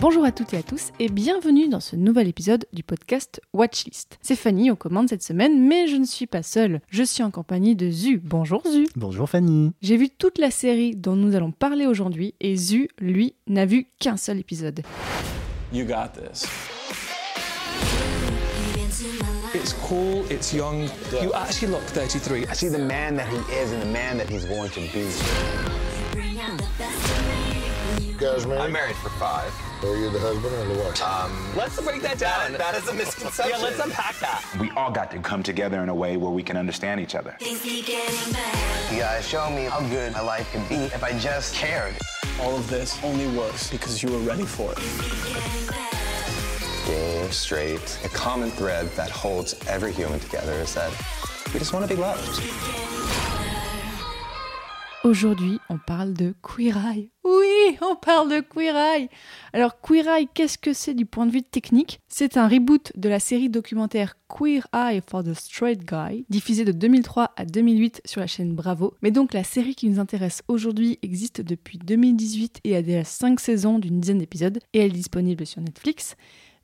Bonjour à toutes et à tous et bienvenue dans ce nouvel épisode du podcast Watchlist. C'est Fanny aux commandes cette semaine, mais je ne suis pas seule. Je suis en compagnie de Zu. Bonjour Zu. Bonjour Fanny. J'ai vu toute la série dont nous allons parler aujourd'hui et Zu, lui, n'a vu qu'un seul épisode. You got this. It's cool, it's young. You actually look 33. I see the man that he is and the man that he's going to be. You guys married? I'm married for five. Are you the husband or the wife? Um, let's break that down. That is a misconception. Yeah, let's unpack that. We all got to come together in a way where we can understand each other. You guys show me how good my life could be if I just cared. All of this only works because you were ready for it. Gay, straight, a common thread that holds every human together is that we just want to be loved. Aujourd'hui, on parle de Queer Eye. Oui, on parle de Queer Eye. Alors Queer Eye, qu'est-ce que c'est du point de vue technique? C'est un reboot de la série documentaire Queer Eye for the Straight Guy, diffusée de 2003 à 2008 sur la chaîne Bravo. Mais donc la série qui nous intéresse aujourd'hui existe depuis 2018 et a déjà 5 saisons d'une dizaine d'épisodes et elle est disponible sur Netflix.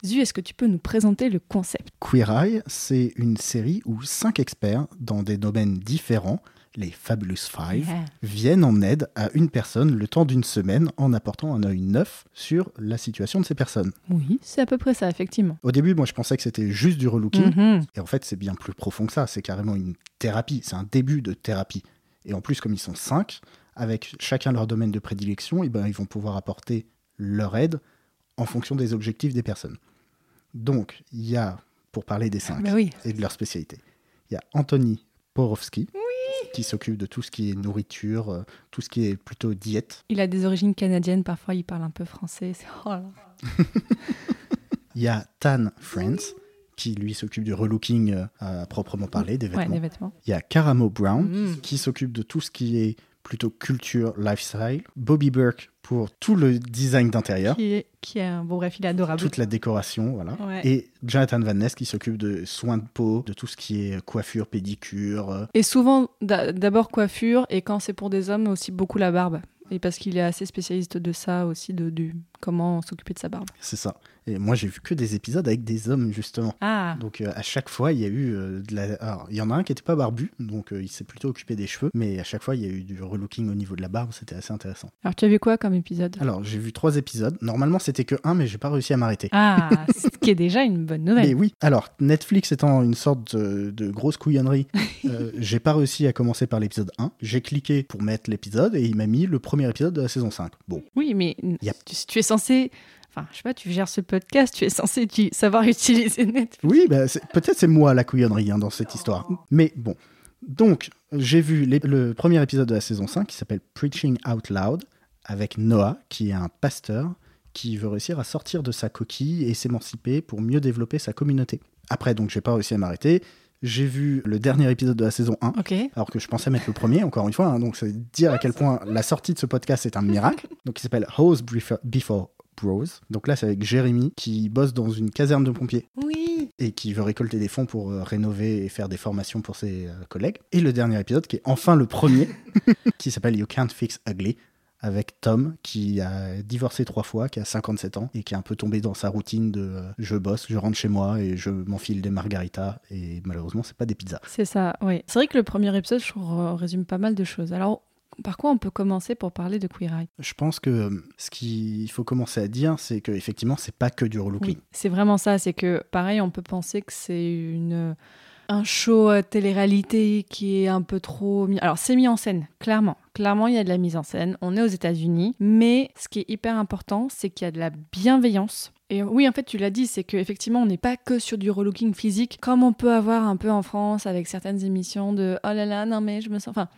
Zu, est-ce que tu peux nous présenter le concept? Queer Eye, c'est une série où cinq experts dans des domaines différents, les Fabulous Five, Yeah. viennent en aide à une personne le temps d'une semaine en apportant un œil neuf sur la situation de ces personnes. Oui, c'est à peu près ça, effectivement. Au début, moi, je pensais que c'était juste du relooking. Mhm. Et en fait, c'est bien plus profond que ça. C'est carrément une thérapie. C'est un début de thérapie. Et en plus, comme ils sont cinq, avec chacun leur domaine de prédilection, eh ben, ils vont pouvoir apporter leur aide en fonction des objectifs des personnes. Donc, il y a, pour parler des cinq bah oui. et de leur spécialité, il y a Anthony Porowski, qui s'occupe de tout ce qui est nourriture, euh, tout ce qui est plutôt diète. Il a des origines canadiennes, parfois il parle un peu français. Oh là. Il y a Tan Friends, qui lui s'occupe du relooking euh, à proprement parler, des Ouais, vêtements. des vêtements. Il y a Karamo Brown Mm. qui s'occupe de tout ce qui est plutôt culture, lifestyle. Bobby Burke pour tout le design d'intérieur, Qui est, qui est un bon bref, il est adorable. toute la décoration, voilà. Ouais. Et Jonathan Van Ness qui s'occupe de soins de peau, de tout ce qui est coiffure, pédicure. euh, Et souvent, d'a- d'abord coiffure, et quand c'est pour des hommes, aussi beaucoup la barbe. Et parce qu'il est assez spécialiste de ça aussi, de du, comment s'occuper de sa barbe. C'est ça. Et moi, j'ai vu que des épisodes avec des hommes, justement. Ah Donc euh, à chaque fois, il y a eu euh, de la... Alors, il y en a un qui n'était pas barbu, donc euh, il s'est plutôt occupé des cheveux, mais à chaque fois, il y a eu du relooking au niveau de la barbe, c'était assez intéressant. Alors tu as vu quoi comme épisode? Alors, j'ai vu trois épisodes. Normalement, c'était que un, mais j'ai pas réussi à m'arrêter. Ah, ce qui est déjà une bonne nouvelle. Mais oui. Alors, Netflix étant une sorte de, de grosse couillonnerie, j'ai pas réussi à commencer par l'épisode 1. J'ai cliqué pour mettre l'épisode et il m'a mis le premier épisode de la saison 5. Bon, Oui, mais tu es censé... Enfin, je sais pas, tu gères ce podcast, tu es censé savoir utiliser Netflix. oui, bah, c'est- peut-être c'est moi la couillonnerie hein, dans cette histoire. Mais bon. Donc, j'ai vu les- le premier épisode de la saison 5 qui s'appelle Preaching Out Loud avec Noah, qui est un pasteur qui veut réussir à sortir de sa coquille et s'émanciper pour mieux développer sa communauté. Après, donc, j'ai pas réussi à m'arrêter. J'ai vu le dernier épisode de la saison 1. Ok. alors que je pensais mettre le premier, encore une fois. hein, donc, c'est dire à quel point la sortie de ce podcast est un miracle. Donc, il s'appelle Before- Before Bros. Donc là, c'est avec Jérémy qui bosse dans une caserne de pompiers Oui. et qui veut récolter des fonds pour euh, rénover et faire des formations pour ses euh, collègues. Et le dernier épisode, qui est enfin le premier, qui s'appelle You Can't Fix Ugly. Avec Tom, qui a divorcé trois fois, qui a 57 ans, et qui est un peu tombé dans sa routine de euh, je bosse, je rentre chez moi et je m'enfile des margaritas, et malheureusement, c'est pas des pizzas. C'est ça, oui. C'est vrai que le premier épisode, je euh, résume pas mal de choses. Alors, par quoi on peut commencer pour parler de Queer Eye? Je pense que euh, ce qu'il faut commencer à dire, c'est qu'effectivement, c'est pas que du relooking. Oui, c'est vraiment ça. C'est que, pareil, on peut penser que c'est une un show à télé-réalité qui est un peu trop. Alors, c'est mis en scène, clairement. Clairement, il y a de la mise en scène. On est aux États-Unis. Mais ce qui est hyper important, c'est qu'il y a de la bienveillance. Et oui, en fait, tu l'as dit, c'est qu'effectivement, on n'est pas que sur du relooking physique, comme on peut avoir un peu en France avec certaines émissions de oh là là, non mais je me sens. Enfin,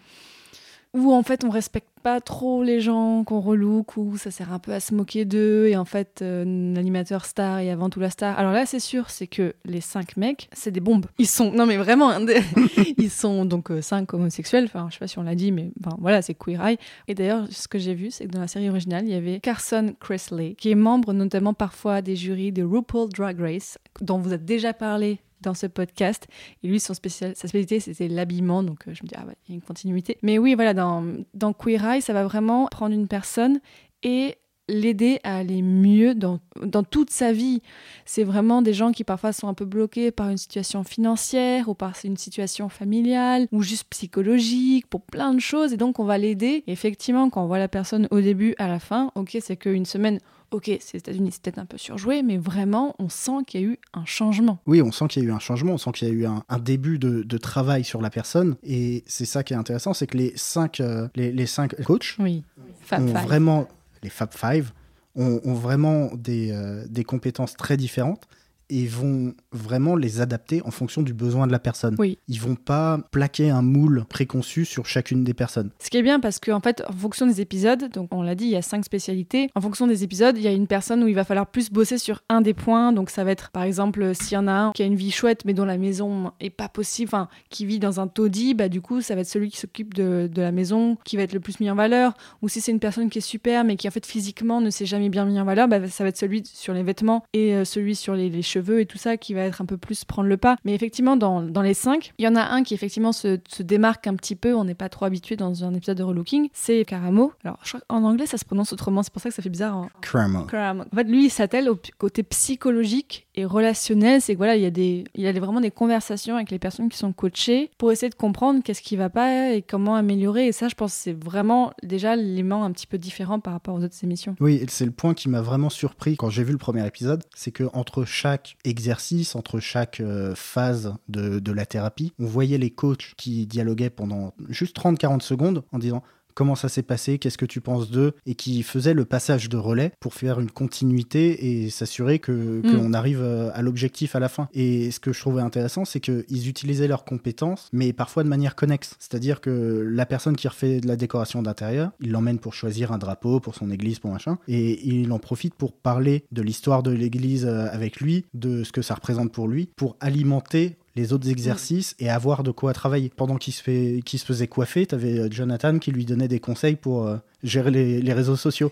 où en fait on respecte pas trop les gens qu'on relook, où ça sert un peu à se moquer d'eux, et en fait euh, l'animateur star et avant tout la star. Alors là c'est sûr, c'est que les cinq mecs, c'est des bombes. Ils sont, non mais vraiment, hein, des- ils sont donc euh, cinq homosexuels, enfin je sais pas si on l'a dit, mais enfin voilà, c'est Queer Eye. Et d'ailleurs, ce que j'ai vu, c'est que dans la série originale, il y avait Carson Kressley, qui est membre notamment parfois des jurys de RuPaul Drag Race, dont vous avez déjà parlé dans ce podcast. Et lui, son sa spécialité, c'était l'habillement. Donc, euh, je me dis, ah ouais, il y a une continuité. Mais oui, voilà, dans, dans Queer Eye, ça va vraiment prendre une personne et l'aider à aller mieux dans, dans toute sa vie. C'est vraiment des gens qui parfois sont un peu bloqués par une situation financière ou par une situation familiale ou juste psychologique pour plein de choses et donc on va l'aider. Effectivement, quand on voit la personne au début, à la fin, ok, c'est qu'une semaine ok, c'est États-Unis, c'est peut-être un peu surjoué, mais vraiment, on sent qu'il y a eu un changement. Oui, on sent qu'il y a eu un changement, on sent qu'il y a eu un, un début de, de travail sur la personne. Et c'est ça qui est intéressant, c'est que les cinq, euh, les, les cinq coachs Oui. Fab ont Five. vraiment, les Fab Five, ont, ont vraiment des, euh, des compétences très différentes et vont vraiment les adapter en fonction du besoin de la personne. Oui. Ils vont pas plaquer un moule préconçu sur chacune des personnes. Ce qui est bien parce qu'en fait, en fonction des épisodes, donc on l'a dit, il y a cinq spécialités. En fonction des épisodes, il y a une personne où il va falloir plus bosser sur un des points. Donc ça va être, par exemple, s'il y en a un qui a une vie chouette mais dont la maison est pas possible, enfin, qui vit dans un taudis, bah du coup, ça va être celui qui s'occupe de, de la maison qui va être le plus mis en valeur. Ou si c'est une personne qui est super mais qui en fait physiquement ne s'est jamais bien mis en valeur, bah, ça va être celui sur les vêtements et euh, celui sur les, les cheveux et tout ça qui va être un peu plus prendre le pas. Mais effectivement, dans, dans les cinq, il y en a un qui effectivement se, se démarque un petit peu. On n'est pas trop habitué dans un épisode de Relooking. C'est Karamo. Alors, je crois qu'en anglais, ça se prononce autrement. C'est pour ça que ça fait bizarre. en- Cramo. Karamo. En fait, lui, il s'attelle au côté psychologique et relationnel. C'est que voilà, il y a des, il y a des- vraiment des conversations avec les personnes qui sont coachées pour essayer de comprendre qu'est-ce qui va pas et comment améliorer. Et ça, je pense, c'est vraiment déjà l'élément un petit peu différent par rapport aux autres émissions. Oui, et c'est le point qui m'a vraiment surpris quand j'ai vu le premier épisode, c'est que entre chaque exercice, entre chaque euh, phase de, de la thérapie, on voyait les coachs qui dialoguaient pendant juste 30-40 secondes en disant comment ça s'est passé, qu'est-ce que tu penses d'eux, et qui faisaient le passage de relais pour faire une continuité et s'assurer que qu'on arrive euh, à l'objectif à la fin. Et ce que je trouvais intéressant, c'est qu'ils utilisaient leurs compétences, mais parfois de manière connexe. C'est-à-dire que la personne qui refait de la décoration d'intérieur, il l'emmène pour choisir un drapeau pour son église, pour machin, et il en profite pour parler de l'histoire de l'église euh, avec lui, de ce que ça représente pour lui, pour alimenter les autres exercices et avoir de quoi travailler. Pendant qu'il se, fait, qu'il se faisait coiffer, tu avais Jonathan qui lui donnait des conseils pour euh, gérer les, les réseaux sociaux.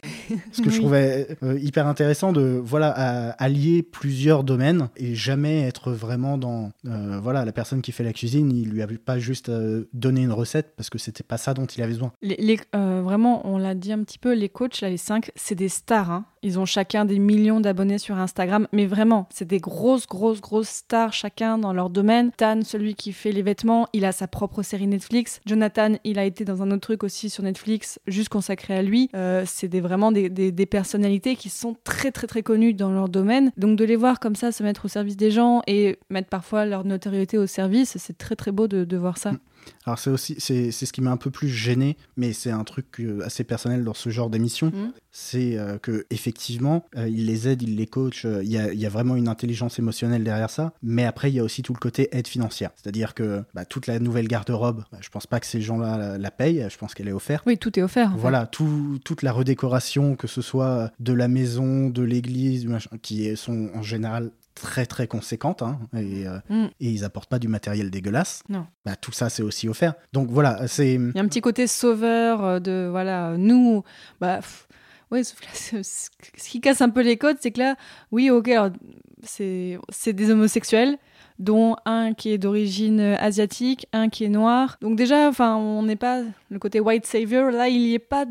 Ce que je trouvais euh, hyper intéressant de voilà allier plusieurs domaines et jamais être vraiment dans euh, voilà la personne qui fait la cuisine, il lui a pas juste euh, donné une recette parce que c'était pas ça dont il avait besoin. Les, les- vraiment, on l'a dit un petit peu, les coachs, là, les cinq, c'est des stars. hein. Ils ont chacun des millions d'abonnés sur Instagram, mais vraiment, c'est des grosses, grosses, grosses stars, chacun dans leur domaine. Tan, celui qui fait les vêtements, il a sa propre série Netflix. Jonathan, il a été dans un autre truc aussi sur Netflix, juste consacré à lui. Euh, c'est des, vraiment des, personnalités qui sont très, très, très connues dans leur domaine. Donc, de les voir comme ça se mettre au service des gens et mettre parfois leur notoriété au service, c'est très, très beau de, de voir ça. Alors c'est aussi c'est ce qui m'a un peu plus gêné, mais c'est un truc euh, assez personnel dans ce genre d'émission. Mhm. C'est euh, que effectivement, euh, il les aide, il les coach. euh, Il y, a, y a vraiment une intelligence émotionnelle derrière ça. Mais après, il y a aussi tout le côté aide financière. C'est-à-dire que bah, toute la nouvelle garde-robe, bah, je pense pas que ces gens-là la, la payent. Je pense qu'elle est offerte. Oui, tout est offert. en fait. Voilà, tout- toute la redécoration, que ce soit de la maison, de l'église, qui sont en général très très conséquentes, hein, et, euh, Mm. et ils apportent pas du matériel dégueulasse. Non. Bah, tout ça, c'est aussi offert. Donc voilà, c'est... Il y a un petit côté sauveur euh, de voilà nous bah pff, ouais sauf que là, c'est- c'est- ce qui casse un peu les codes c'est que là oui ok alors c'est c'est des homosexuels dont un qui est d'origine euh, asiatique un qui est noir donc déjà enfin on n'est pas le côté white savior là il y est pas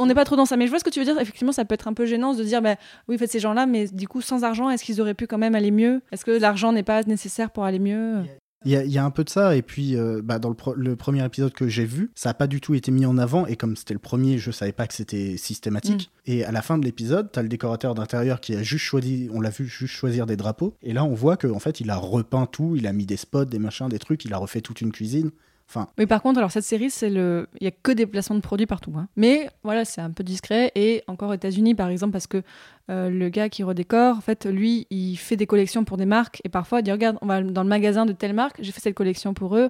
on n'est pas trop dans ça. Mais je vois ce que tu veux dire. Effectivement ça peut être un peu gênant de dire bah oui faites ces gens là mais du coup sans argent est-ce qu'ils auraient pu quand même aller mieux? Est-ce que l'argent n'est pas nécessaire pour aller mieux? Il y, a, il y a un peu de ça, et puis euh, bah, dans le, premier épisode que j'ai vu, ça n'a pas du tout été mis en avant, et comme c'était le premier, je savais pas que c'était systématique. Et à la fin de l'épisode, t'as le décorateur d'intérieur qui a juste choisi, on l'a vu juste choisir des drapeaux, et là on voit qu'en fait il a repeint tout, il a mis des spots, des machins, des trucs, il a refait toute une cuisine. Enfin, Oui, par contre, alors cette série, c'est le, il y a que des placements de produits partout. hein. Mais voilà, c'est un peu discret. Et encore aux États-Unis, par exemple, parce que euh, le gars qui redécore, en fait, lui, il fait des collections pour des marques. Et parfois, il dit regarde, on va dans le magasin de telle marque, j'ai fait cette collection pour eux.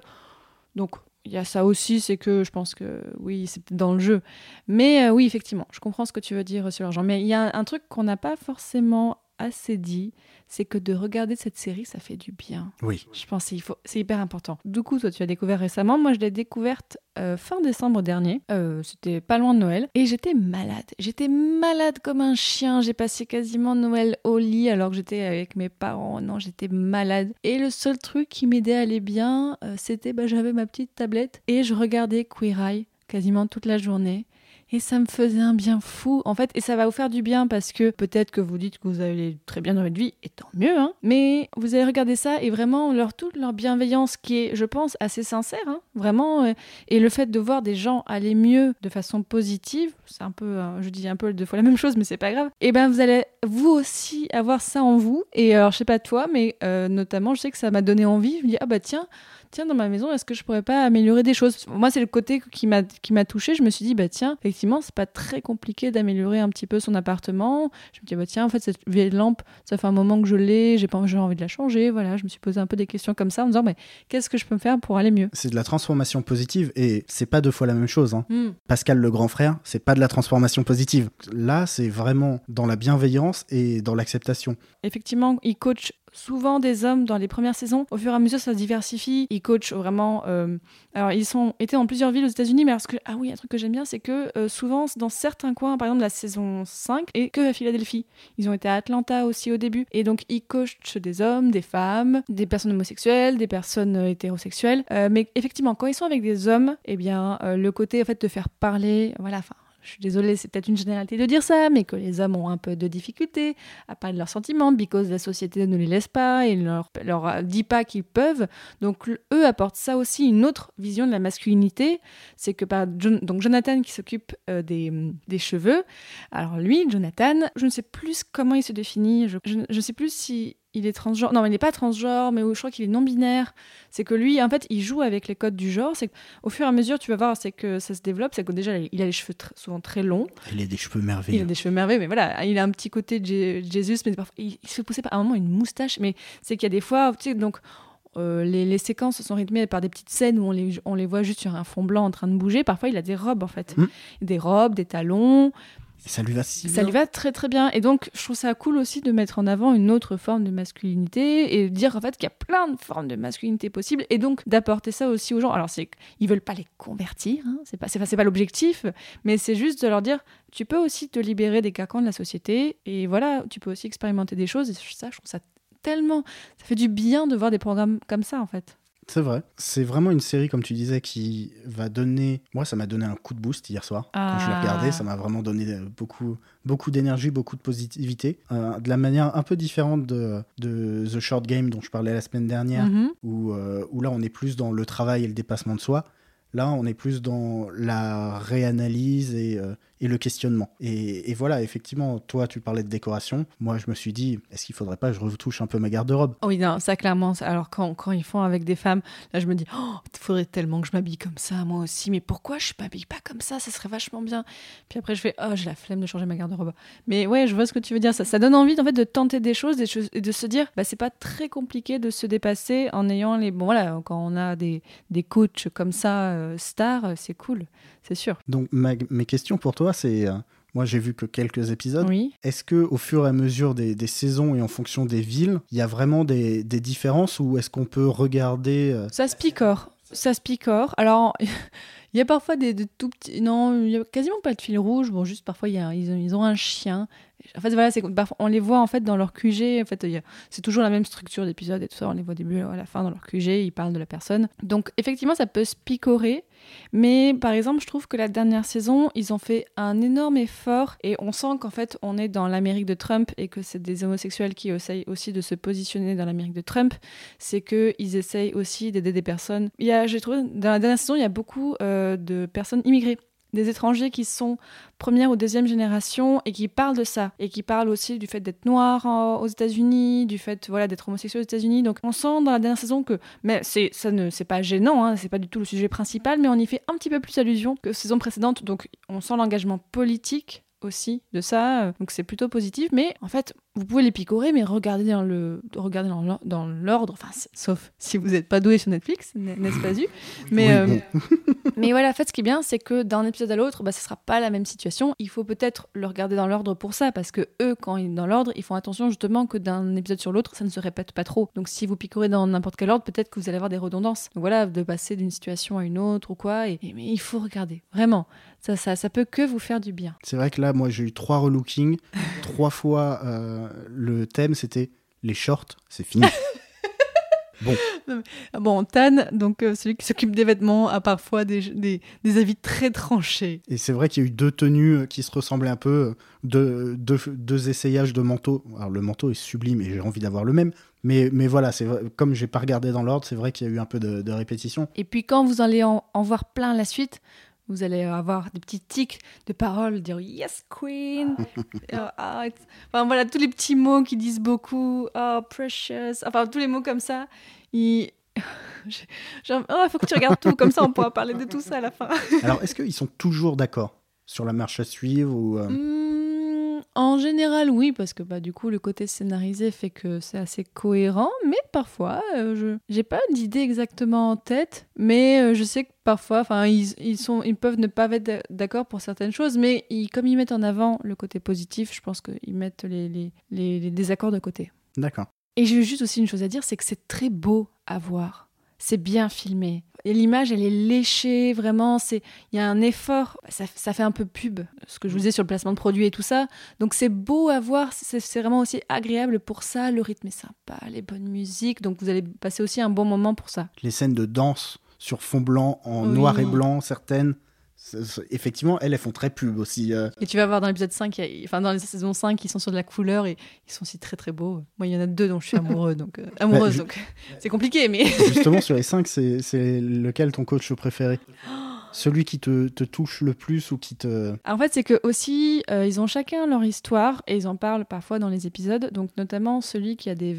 Donc il y a ça aussi, c'est que je pense que oui, c'est peut-être dans le jeu. Mais euh, oui, effectivement, je comprends ce que tu veux dire sur l'argent. Mais il y a un, un truc qu'on n'a pas forcément assez dit, c'est que de regarder cette série, ça fait du bien. oui. Je pense qu'il faut, c'est hyper important. Du coup, toi, tu as découvert récemment. Moi, je l'ai découverte euh, fin décembre dernier. Euh, C'était pas loin de Noël. Et j'étais malade. J'étais malade comme un chien. J'ai passé quasiment Noël au lit alors que j'étais avec mes parents. Non, j'étais malade. Et le seul truc qui m'aidait à aller bien, euh, c'était bah, j'avais ma petite tablette et je regardais Queer Eye quasiment toute la journée. Et ça me faisait un bien fou, en fait. Et ça va vous faire du bien parce que peut-être que vous dites que vous allez très bien dans votre vie, et tant mieux, hein. Mais vous allez regarder ça et vraiment, leur, toute leur bienveillance qui est, je pense, assez sincère, hein, vraiment. euh, Et le fait de voir des gens aller mieux de façon positive, c'est un peu, euh, je dis un peu deux fois la même chose, mais c'est pas grave. Et ben, vous allez vous aussi avoir ça en vous. Et alors, je sais pas toi, mais euh, notamment, je sais que ça m'a donné envie. Je me dis, ah bah tiens, tiens, dans ma maison, est-ce que je pourrais pas améliorer des choses? Moi, c'est le côté qui m'a qui m'a touché. Je me suis dit, bah tiens, effectivement, c'est pas très compliqué d'améliorer un petit peu son appartement. Je me dis, bah tiens, en fait, cette vieille lampe, ça fait un moment que je l'ai, j'ai pas j'ai envie de la changer. Voilà, je me suis posé un peu des questions comme ça en me disant, mais qu'est-ce que je peux me faire pour aller mieux? C'est de la transformation positive et c'est pas deux fois la même chose. hein. Hmm. Pascal le grand frère, c'est pas de la transformation positive. Là, c'est vraiment dans la bienveillance et dans l'acceptation. Effectivement, il coach souvent des hommes dans les premières saisons. Au fur et à mesure, ça se diversifie. Il coach vraiment. euh, Alors, ils sont étaient dans plusieurs villes aux États-Unis, mais alors, ce que... ah oui, un truc que j'aime bien, c'est que euh, souvent, dans certains coins, par exemple la saison 5, et que à Philadelphie. Ils ont été à Atlanta aussi au début. Et donc, ils coachent des hommes, des femmes, des personnes homosexuelles, des personnes euh, hétérosexuelles. Mais effectivement, quand ils sont avec des hommes, eh bien, le côté en fait de faire parler, voilà, enfin. Je suis désolée, c'est peut-être une généralité de dire ça, mais que les hommes ont un peu de difficulté à parler de leurs sentiments, because la société ne les laisse pas et ne leur, dit pas qu'ils peuvent. Donc eux apportent ça aussi, une autre vision de la masculinité. C'est que par donc Jonathan qui s'occupe euh, des, des cheveux. Alors lui, Jonathan, je ne sais plus comment il se définit. Je ne sais plus si il est transgenre. Non, il n'est pas transgenre, mais je crois qu'il est non-binaire. C'est que lui, en fait, il joue avec les codes du genre. C'est qu'au fur et à mesure, tu vas voir, c'est que ça se développe. C'est que déjà, il a les cheveux tr- souvent très longs. Il a des cheveux Il a merveilleux. des cheveux merveilleux, mais voilà, il a un petit côté de Jé- Jésus, mais parfois, il, il se fait pousser par un moment une moustache. Mais c'est qu'il y a des fois, tu sais, donc. euh, les, les séquences sont rythmées par des petites scènes où on les, on les voit juste sur un fond blanc en train de bouger. Parfois, il a des robes, en fait. Mm. Des robes, des talons. Ça lui va si Ça lui va très très bien. Et donc, je trouve ça cool aussi de mettre en avant une autre forme de masculinité et de dire en fait qu'il y a plein de formes de masculinité possibles et donc d'apporter ça aussi aux gens. Alors, c'est ils veulent pas les convertir, hein, c'est pas, c'est pas, c'est pas l'objectif, mais c'est juste de leur dire tu peux aussi te libérer des carcans de la société et voilà, tu peux aussi expérimenter des choses. Et ça, je trouve ça tellement. Ça fait du bien de voir des programmes comme ça en fait. C'est vrai. C'est vraiment une série, comme tu disais, qui va donner. Moi, ça m'a donné un coup de boost hier soir. Quand je l'ai Ah. regardé, ça m'a vraiment donné euh, beaucoup, beaucoup d'énergie, beaucoup de positivité. Euh, de la manière un peu différente de, de The Short Game dont je parlais la semaine dernière, Mhm. où, euh, où là, on est plus dans le travail et le dépassement de soi. Là, on est plus dans la réanalyse et, euh, et le questionnement. Et, voilà, effectivement, toi, tu parlais de décoration. Moi, je me suis dit, est-ce qu'il faudrait pas que je retouche un peu ma garde-robe? Oh Oui, non, ça clairement. Alors quand, ils font avec des femmes, là je me dis, oh, il faudrait tellement que je m'habille comme ça, moi aussi. Mais pourquoi je m'habille pas comme ça? Ça serait vachement bien. Puis après je fais, oh, j'ai la flemme de changer ma garde-robe. Mais ouais, je vois ce que tu veux dire. Ça, ça donne envie en fait de tenter des choses des choses- et de se dire, bah c'est pas très compliqué de se dépasser en ayant les, bon voilà, quand on a des des coachs comme ça, euh, stars, euh, c'est cool, c'est sûr. Donc, ma- mes questions pour toi, c'est. euh, moi, j'ai vu que quelques épisodes. Oui. Est-ce que au fur et à mesure des, des saisons et en fonction des villes, il y a vraiment des, des différences ou est-ce qu'on peut regarder euh, Ça se picore. Ça se picore. Alors, il y a parfois des, des tout petits. Non, il y a quasiment pas de fil rouge. Bon, juste parfois, y a, ils, ont, ils ont un chien. En fait, voilà, c'est on les voit en fait dans leur QG. En fait, c'est toujours la même structure d'épisode et tout ça. On les voit au début, à la fin dans leur QG. Ils parlent de la personne. Donc, effectivement, ça peut se picorer. Mais par exemple, je trouve que la dernière saison, ils ont fait un énorme effort et on sent qu'en fait, on est dans l'Amérique de Trump et que c'est des homosexuels qui essayent aussi de se positionner dans l'Amérique de Trump. C'est qu'ils essayent aussi d'aider des personnes. Il y a, j'ai trouvé, dans la dernière saison, il y a beaucoup euh, de personnes immigrées. Des étrangers qui sont première ou deuxième génération et qui parlent de ça et qui parlent aussi du fait d'être noir en- aux États-Unis, du fait voilà d'être homosexuel aux États-Unis. Donc on sent dans la dernière saison que mais c'est ça ne c'est pas gênant, hein, c'est pas du tout le sujet principal, mais on y fait un petit peu plus allusion que saison précédente. Donc on sent l'engagement politique aussi de ça, euh, donc c'est plutôt positif. Mais en fait, vous pouvez les picorer, mais regardez dans le regardez dans l'or- dans l'ordre, enfin sauf si vous n'êtes pas doué sur Netflix, n'est- n'est-ce pas vu Mais Oui, euh, bon. mais voilà, en fait, ce qui est bien, c'est que d'un épisode à l'autre, bah, ce sera pas la même situation. Il faut peut-être le regarder dans l'ordre pour ça, parce que eux, quand ils sont dans l'ordre, ils font attention justement que d'un épisode sur l'autre, ça ne se répète pas trop. Donc si vous picorez dans n'importe quel ordre, peut-être que vous allez avoir des redondances. Donc voilà, de passer d'une situation à une autre ou quoi. Et, et- mais il faut regarder, vraiment. Ça, ça, ça peut que vous faire du bien. C'est vrai que là, moi, j'ai eu trois relookings. trois fois, euh, le thème, c'était les shorts, c'est fini. Bon, Ah Bon, Tan, donc euh, celui qui s'occupe des vêtements, a parfois des, des, des avis très tranchés. et c'est vrai qu'il y a eu deux tenues euh, qui se ressemblaient un peu, euh, deux, deux, deux essayages de manteaux. Alors le manteau est sublime et j'ai envie d'avoir le même, mais, mais voilà, c'est comme j'ai pas regardé dans l'ordre, c'est vrai qu'il y a eu un peu de, de répétition. Et puis quand vous allez en, en voir plein la suite, vous allez avoir des petits tics de paroles, dire yes queen, Euh, ah, enfin voilà tous les petits mots qui disent beaucoup, oh precious, enfin tous les mots comme ça. Oh, il faut que tu regardes tout, comme ça on pourra parler de tout ça à la fin. Alors est-ce qu'ils sont toujours d'accord sur la marche à suivre ou euh, Hmm, en général, oui, parce que bah, du coup, le côté scénarisé fait que c'est assez cohérent, mais parfois, euh, je j'ai pas d'idée exactement en tête, mais euh, je sais que parfois, enfin, ils, ils, sont, ils peuvent ne pas être d'accord pour certaines choses, mais ils- comme ils mettent en avant le côté positif, je pense qu'ils mettent les, les, les, les désaccords de côté. D'accord. Et j'ai juste aussi une chose à dire, c'est que c'est très beau à voir. C'est bien filmé. Et l'image, elle est léchée, vraiment. C'est, il y a un effort. Ça, ça fait un peu pub, ce que je vous disais sur le placement de produits et tout ça. Donc c'est beau à voir. C'est, c'est vraiment aussi agréable pour ça. Le rythme est sympa, les bonnes musiques. Donc vous allez passer aussi un bon moment pour ça. Les scènes de danse sur fond blanc, en Oui. noir et blanc, certaines, effectivement, elles, elles font très pub aussi. euh. Et tu vas voir dans l'épisode 5, il y a- enfin dans la saison 5, ils sont sur de la couleur et ils sont aussi très très beaux. Moi, il y en a deux dont je suis amoureux, donc euh, amoureuse, je- donc c'est compliqué, mais Justement, sur les cinq, c'est c'est lequel ton coach préféré? Celui qui te, te touche le plus ou qui te... En fait, c'est que aussi, euh, ils ont chacun leur histoire et ils en parlent parfois dans les épisodes. Donc, notamment celui qui a des.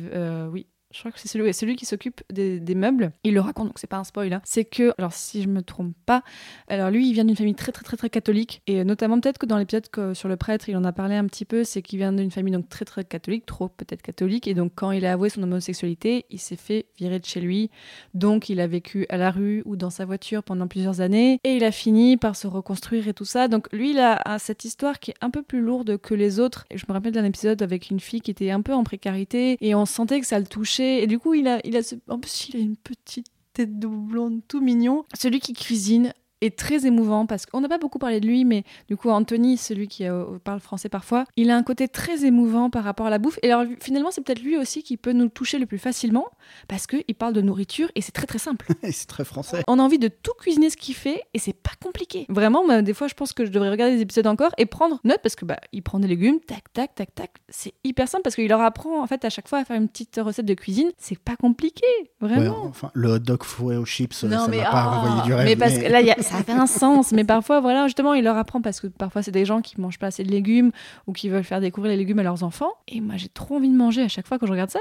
oui. Je crois que c'est celui, celui qui s'occupe des, meubles. Il le raconte, donc c'est pas un spoil. hein. C'est que, alors si je me trompe pas, alors lui, il vient d'une famille très très très très catholique et euh, notamment peut-être que dans l'épisode sur le prêtre, il en a parlé un petit peu. C'est qu'il vient d'une famille donc très très catholique, trop peut-être catholique, et donc quand il a avoué son homosexualité, il s'est fait virer de chez lui. Donc il a vécu à la rue ou dans sa voiture pendant plusieurs années et il a fini par se reconstruire et tout ça. Donc lui, il a, a cette histoire qui est un peu plus lourde que les autres. Et je me rappelle d'un épisode avec une fille qui était un peu en précarité et on sentait que ça le touchait. Et du coup, il a, il a ce- en plus, il a une petite tête de blonde tout mignon. Celui qui cuisine est très émouvant parce qu'on n'a pas beaucoup parlé de lui, mais du coup, Anthony, celui qui euh, parle français parfois, il a un côté très émouvant par rapport à la bouffe. Et alors, finalement, c'est peut-être lui aussi qui peut nous toucher le plus facilement parce qu'il parle de nourriture et c'est très très simple. Et c'est très français. On a envie de tout cuisiner ce qu'il fait et c'est pas compliqué. Vraiment, moi, des fois, je pense que je devrais regarder des épisodes encore et prendre note parce que bah, il prend des légumes, tac, tac, tac, tac. C'est hyper simple parce qu'il leur apprend en fait à chaque fois à faire une petite recette de cuisine. C'est pas compliqué, Ouais, vraiment. enfin, le hot dog fourré aux chips, ça m'a pas ah, renvoyé du rêve. mais parce que là, il y a- ça fait un sens. Mais parfois, voilà, justement, il leur apprend parce que parfois, c'est des gens qui mangent pas assez de légumes ou qui veulent faire découvrir les légumes à leurs enfants. Et moi, j'ai trop envie de manger à chaque fois que je regarde ça.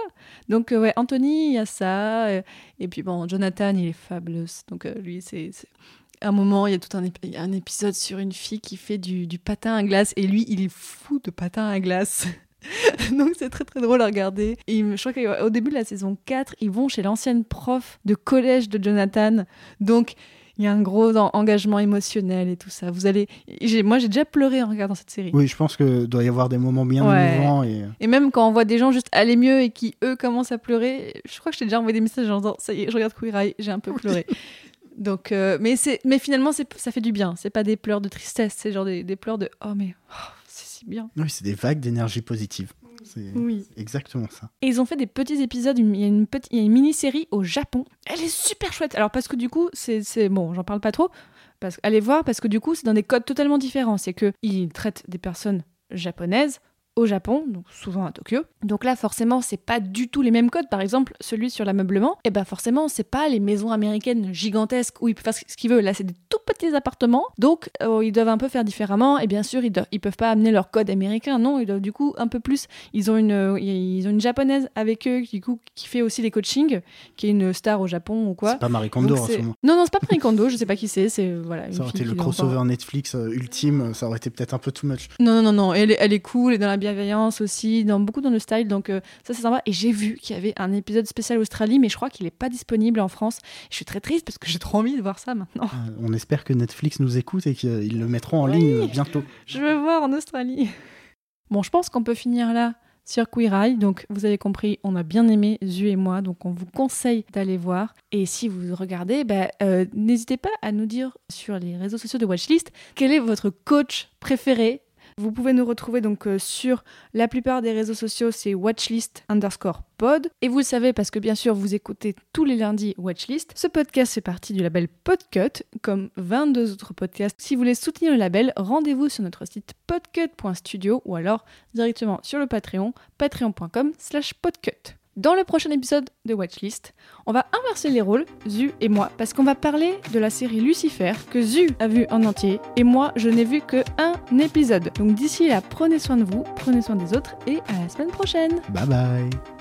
Donc, euh, ouais, Anthony, il y a ça. euh, et puis, bon, Jonathan, il est fabuleux. Donc, euh, lui, c'est. un moment, il y a tout un, épisode sur une fille qui fait du, du patin à glace et lui, il est fou de patin à glace. Donc c'est très très drôle à regarder. Et je crois qu'au début de la saison 4, ils vont chez l'ancienne prof de collège de Jonathan. Donc il y a un gros en- engagement émotionnel et tout ça. Vous allez, moi j'ai déjà pleuré en regardant cette série. Oui, je pense que doit y avoir des moments bien Ouais. émouvants et Et même quand on voit des gens juste aller mieux et qui eux commencent à pleurer, je crois que je t'ai déjà envoyé des messages en disant ça y est, je regarde Queer j'ai un peu pleuré. Donc, euh, mais c'est, mais finalement ça fait du bien. C'est pas des pleurs de tristesse, c'est genre des, des pleurs de oh mais oh, c'est si bien. oui, c'est des vagues d'énergie positive. C'est Oui. exactement ça. Et ils ont fait des petits épisodes, il y a une, petite, il y a une mini-série au Japon. Elle est super chouette. Alors parce que du coup, c'est c'est- bon, j'en parle pas trop. Parce, allez voir parce que du coup, c'est dans des codes totalement différents. C'est que ils traitent des personnes japonaises au Japon, donc souvent à Tokyo. Donc là, forcément, c'est pas du tout les mêmes codes. Par exemple, celui sur l'ameublement, et ben forcément, c'est pas les maisons américaines gigantesques où ils peuvent faire ce qu'ils veulent. Là, c'est des tout petits appartements, donc euh, ils doivent un peu faire différemment. Et bien sûr, ils, doivent- ils peuvent pas amener leur code américain. Non, ils doivent du coup un peu plus. Ils ont une, euh, ils ont une japonaise avec eux, du coup, qui fait aussi les coachings, qui est une star au Japon ou quoi. C'est pas Marie Kondo Donc en c'est- ce moment. Non, non, c'est pas Marie Kondo, je sais pas qui c'est, c'est voilà. une Ça aurait été le crossover Netflix euh, ultime, ça aurait été peut-être un peu too much. Non, non, non, non, elle est, elle est cool, et dans la bienveillance aussi, dans, beaucoup dans le style, donc euh, ça c'est sympa. Et j'ai vu qu'il y avait un épisode spécial Australie, mais je crois qu'il est pas disponible en France. Je suis très triste parce que j'ai trop envie de voir ça maintenant. Euh, on espère que Netflix nous écoute et qu'ils le mettront en ligne bientôt. Je veux voir en Australie. Bon, je pense qu'on peut finir là sur Queer Eye. Donc, vous avez compris, on a bien aimé Zu et moi, donc on vous conseille d'aller voir. Et si vous regardez, bah, euh, n'hésitez pas à nous dire sur les réseaux sociaux de Watchlist quel est votre coach préféré. Vous pouvez nous retrouver donc euh, sur la plupart des réseaux sociaux, c'est watchlist underscore pod. Et vous le savez parce que bien sûr vous écoutez tous les lundis Watchlist. Ce podcast fait partie du label Podcut, comme 22 autres podcasts. Si vous voulez soutenir le label, rendez-vous sur notre site podcut.studio ou alors directement sur le Patreon, patreon.com slash podcut. Dans le prochain épisode de Watchlist, on va inverser les rôles, Zu et moi, parce qu'on va parler de la série Lucifer que Zu a vu en entier et moi je n'ai vu que un épisode. Donc d'ici là, prenez soin de vous, prenez soin des autres et à la semaine prochaine. Bye bye